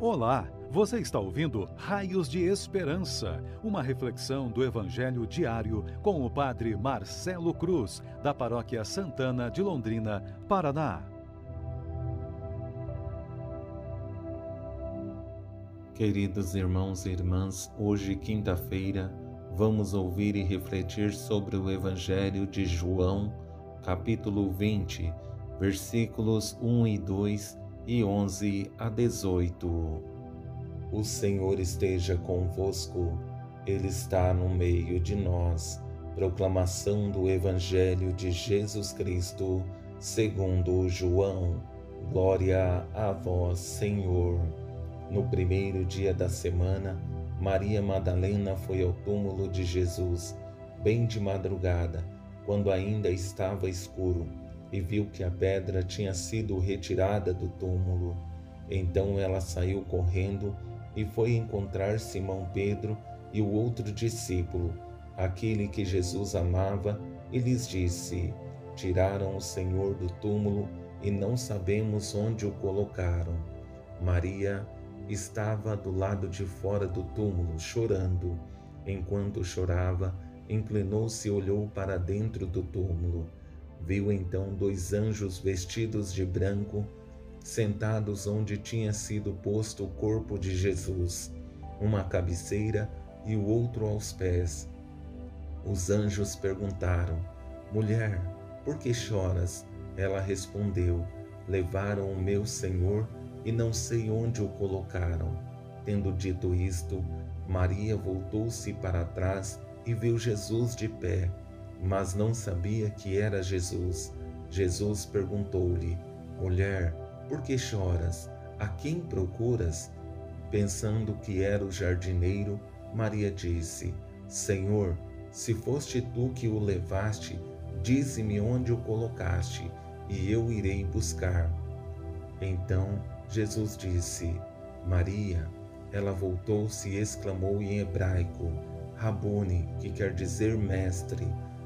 Olá, você está ouvindo Raios de Esperança, uma reflexão do Evangelho diário com o Padre Marcelo Cruz, da Paróquia Santana de Londrina, Paraná. Queridos irmãos e irmãs, hoje, quinta-feira, vamos ouvir e refletir sobre o Evangelho de João, capítulo 20, versículos 1 e 2 e 11 a 18. O Senhor esteja convosco, Ele está no meio de nós. Proclamação do Evangelho de Jesus Cristo, segundo João. Glória a vós, Senhor. No primeiro dia da semana, Maria Madalena foi ao túmulo de Jesus, bem de madrugada, quando ainda estava escuro e viu que a pedra tinha sido retirada do túmulo. Então ela saiu correndo e foi encontrar Simão Pedro e o outro discípulo, aquele que Jesus amava, e lhes disse: Tiraram o Senhor do túmulo e não sabemos onde o colocaram. Maria estava do lado de fora do túmulo, chorando. Enquanto chorava, inclinou-se e olhou para dentro do túmulo Viu então dois anjos vestidos de branco, sentados onde tinha sido posto o corpo de Jesus, uma à cabeceira e o outro aos pés. Os anjos perguntaram: Mulher, por que choras? Ela respondeu: Levaram o meu Senhor e não sei onde o colocaram. Tendo dito isto, Maria voltou-se para trás e viu Jesus de pé mas não sabia que era Jesus. Jesus perguntou-lhe: Mulher, por que choras? A quem procuras? Pensando que era o jardineiro, Maria disse: Senhor, se foste tu que o levaste, dize-me onde o colocaste, e eu irei buscar. Então Jesus disse: Maria. Ela voltou-se e exclamou em hebraico: Rabone, que quer dizer mestre.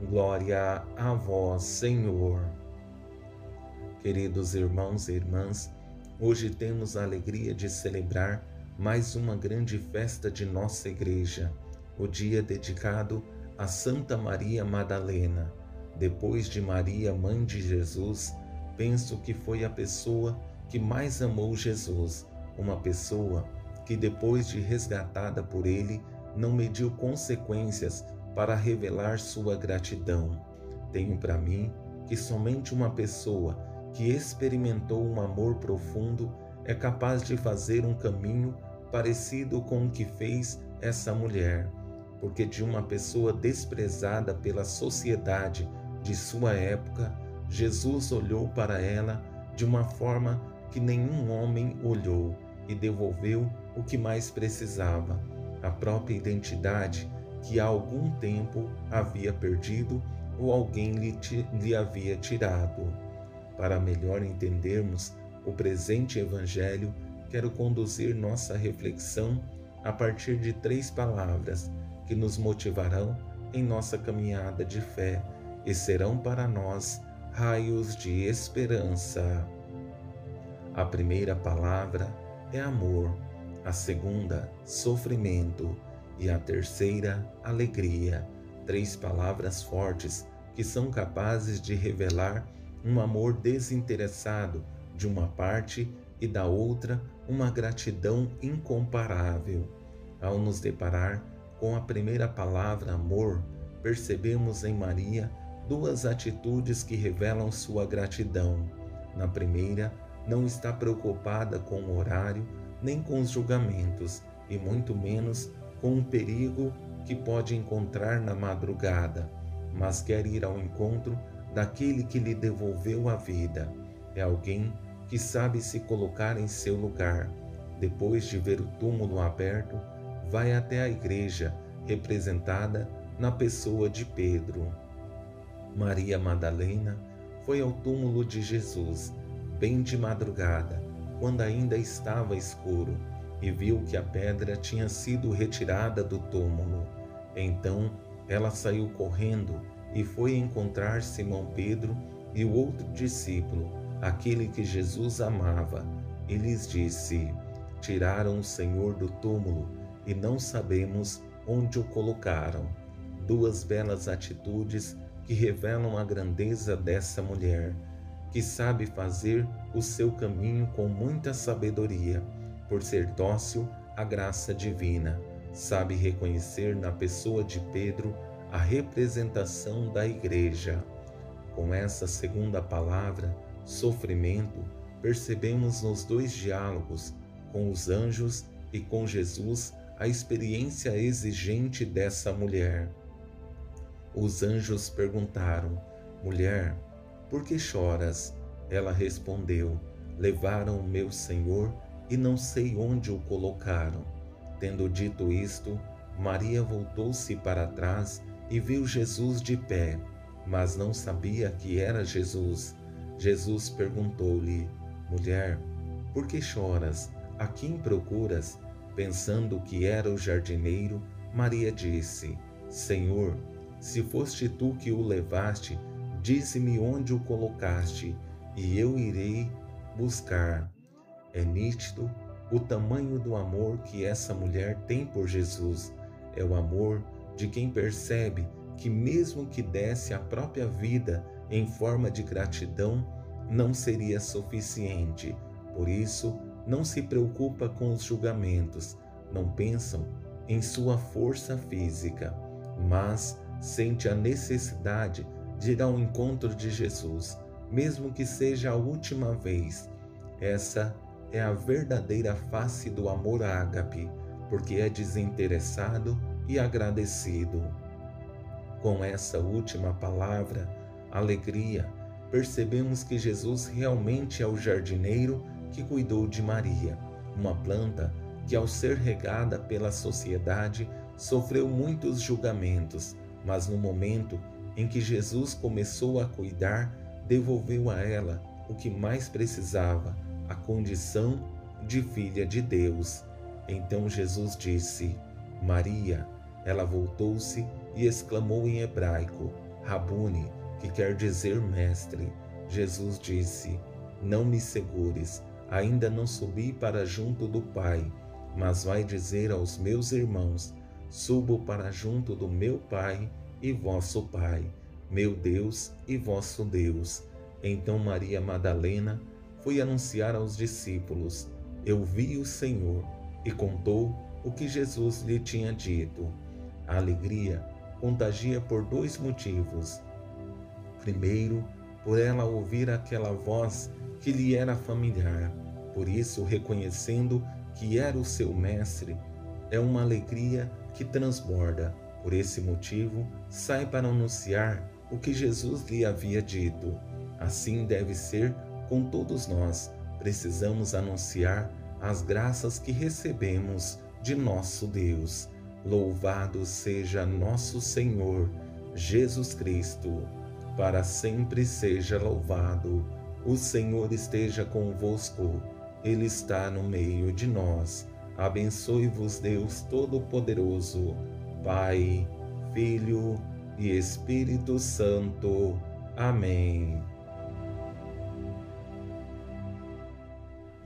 Glória a vós, Senhor. Queridos irmãos e irmãs, hoje temos a alegria de celebrar mais uma grande festa de nossa igreja, o dia dedicado a Santa Maria Madalena. Depois de Maria, mãe de Jesus, penso que foi a pessoa que mais amou Jesus, uma pessoa que depois de resgatada por ele, não mediu consequências para revelar sua gratidão. Tenho para mim que somente uma pessoa que experimentou um amor profundo é capaz de fazer um caminho parecido com o que fez essa mulher, porque de uma pessoa desprezada pela sociedade de sua época, Jesus olhou para ela de uma forma que nenhum homem olhou e devolveu o que mais precisava, a própria identidade que há algum tempo havia perdido ou alguém lhe, lhe havia tirado. Para melhor entendermos o presente Evangelho, quero conduzir nossa reflexão a partir de três palavras que nos motivarão em nossa caminhada de fé e serão para nós raios de esperança. A primeira palavra é amor, a segunda, sofrimento e a terceira, alegria. Três palavras fortes que são capazes de revelar um amor desinteressado de uma parte e da outra uma gratidão incomparável. Ao nos deparar com a primeira palavra amor, percebemos em Maria duas atitudes que revelam sua gratidão. Na primeira, não está preocupada com o horário nem com os julgamentos, e muito menos com um perigo que pode encontrar na madrugada, mas quer ir ao encontro daquele que lhe devolveu a vida. É alguém que sabe se colocar em seu lugar. Depois de ver o túmulo aberto, vai até a igreja, representada na pessoa de Pedro. Maria Madalena foi ao túmulo de Jesus, bem de madrugada, quando ainda estava escuro, e viu que a pedra tinha sido retirada do túmulo. Então ela saiu correndo e foi encontrar Simão Pedro e o outro discípulo, aquele que Jesus amava, e lhes disse: Tiraram o Senhor do túmulo e não sabemos onde o colocaram. Duas belas atitudes que revelam a grandeza dessa mulher, que sabe fazer o seu caminho com muita sabedoria, por ser dócil à graça divina, sabe reconhecer na pessoa de Pedro a representação da Igreja. Com essa segunda palavra, sofrimento, percebemos nos dois diálogos, com os anjos e com Jesus, a experiência exigente dessa mulher. Os anjos perguntaram: Mulher, por que choras? Ela respondeu: Levaram meu Senhor e não sei onde o colocaram. Tendo dito isto, Maria voltou-se para trás e viu Jesus de pé, mas não sabia que era Jesus. Jesus perguntou-lhe: Mulher, por que choras? A quem procuras? Pensando que era o jardineiro, Maria disse: Senhor, se foste tu que o levaste, dize-me onde o colocaste, e eu irei buscar. É nítido o tamanho do amor que essa mulher tem por Jesus. É o amor de quem percebe que, mesmo que desse a própria vida em forma de gratidão, não seria suficiente. Por isso, não se preocupa com os julgamentos, não pensam em sua força física, mas sente a necessidade de ir ao encontro de Jesus, mesmo que seja a última vez. Essa é a verdadeira face do amor ágape, porque é desinteressado e agradecido. Com essa última palavra, alegria, percebemos que Jesus realmente é o jardineiro que cuidou de Maria, uma planta que, ao ser regada pela sociedade, sofreu muitos julgamentos, mas no momento em que Jesus começou a cuidar, devolveu a ela o que mais precisava, a condição de filha de Deus. Então Jesus disse: Maria, ela voltou-se e exclamou em hebraico: Rabuni, que quer dizer mestre. Jesus disse: Não me segures, ainda não subi para junto do Pai, mas vai dizer aos meus irmãos: Subo para junto do meu Pai e vosso Pai, meu Deus e vosso Deus. Então Maria Madalena foi anunciar aos discípulos: Eu vi o Senhor, e contou o que Jesus lhe tinha dito. A alegria contagia por dois motivos. Primeiro, por ela ouvir aquela voz que lhe era familiar, por isso, reconhecendo que era o seu mestre, é uma alegria que transborda. Por esse motivo, sai para anunciar o que Jesus lhe havia dito. Assim deve ser com todos nós. Precisamos anunciar as graças que recebemos de nosso Deus. Louvado seja nosso Senhor Jesus Cristo, para sempre seja louvado. O Senhor esteja convosco, Ele está no meio de nós. Abençoe-vos, Deus Todo-Poderoso, Pai, Filho e Espírito Santo. Amém.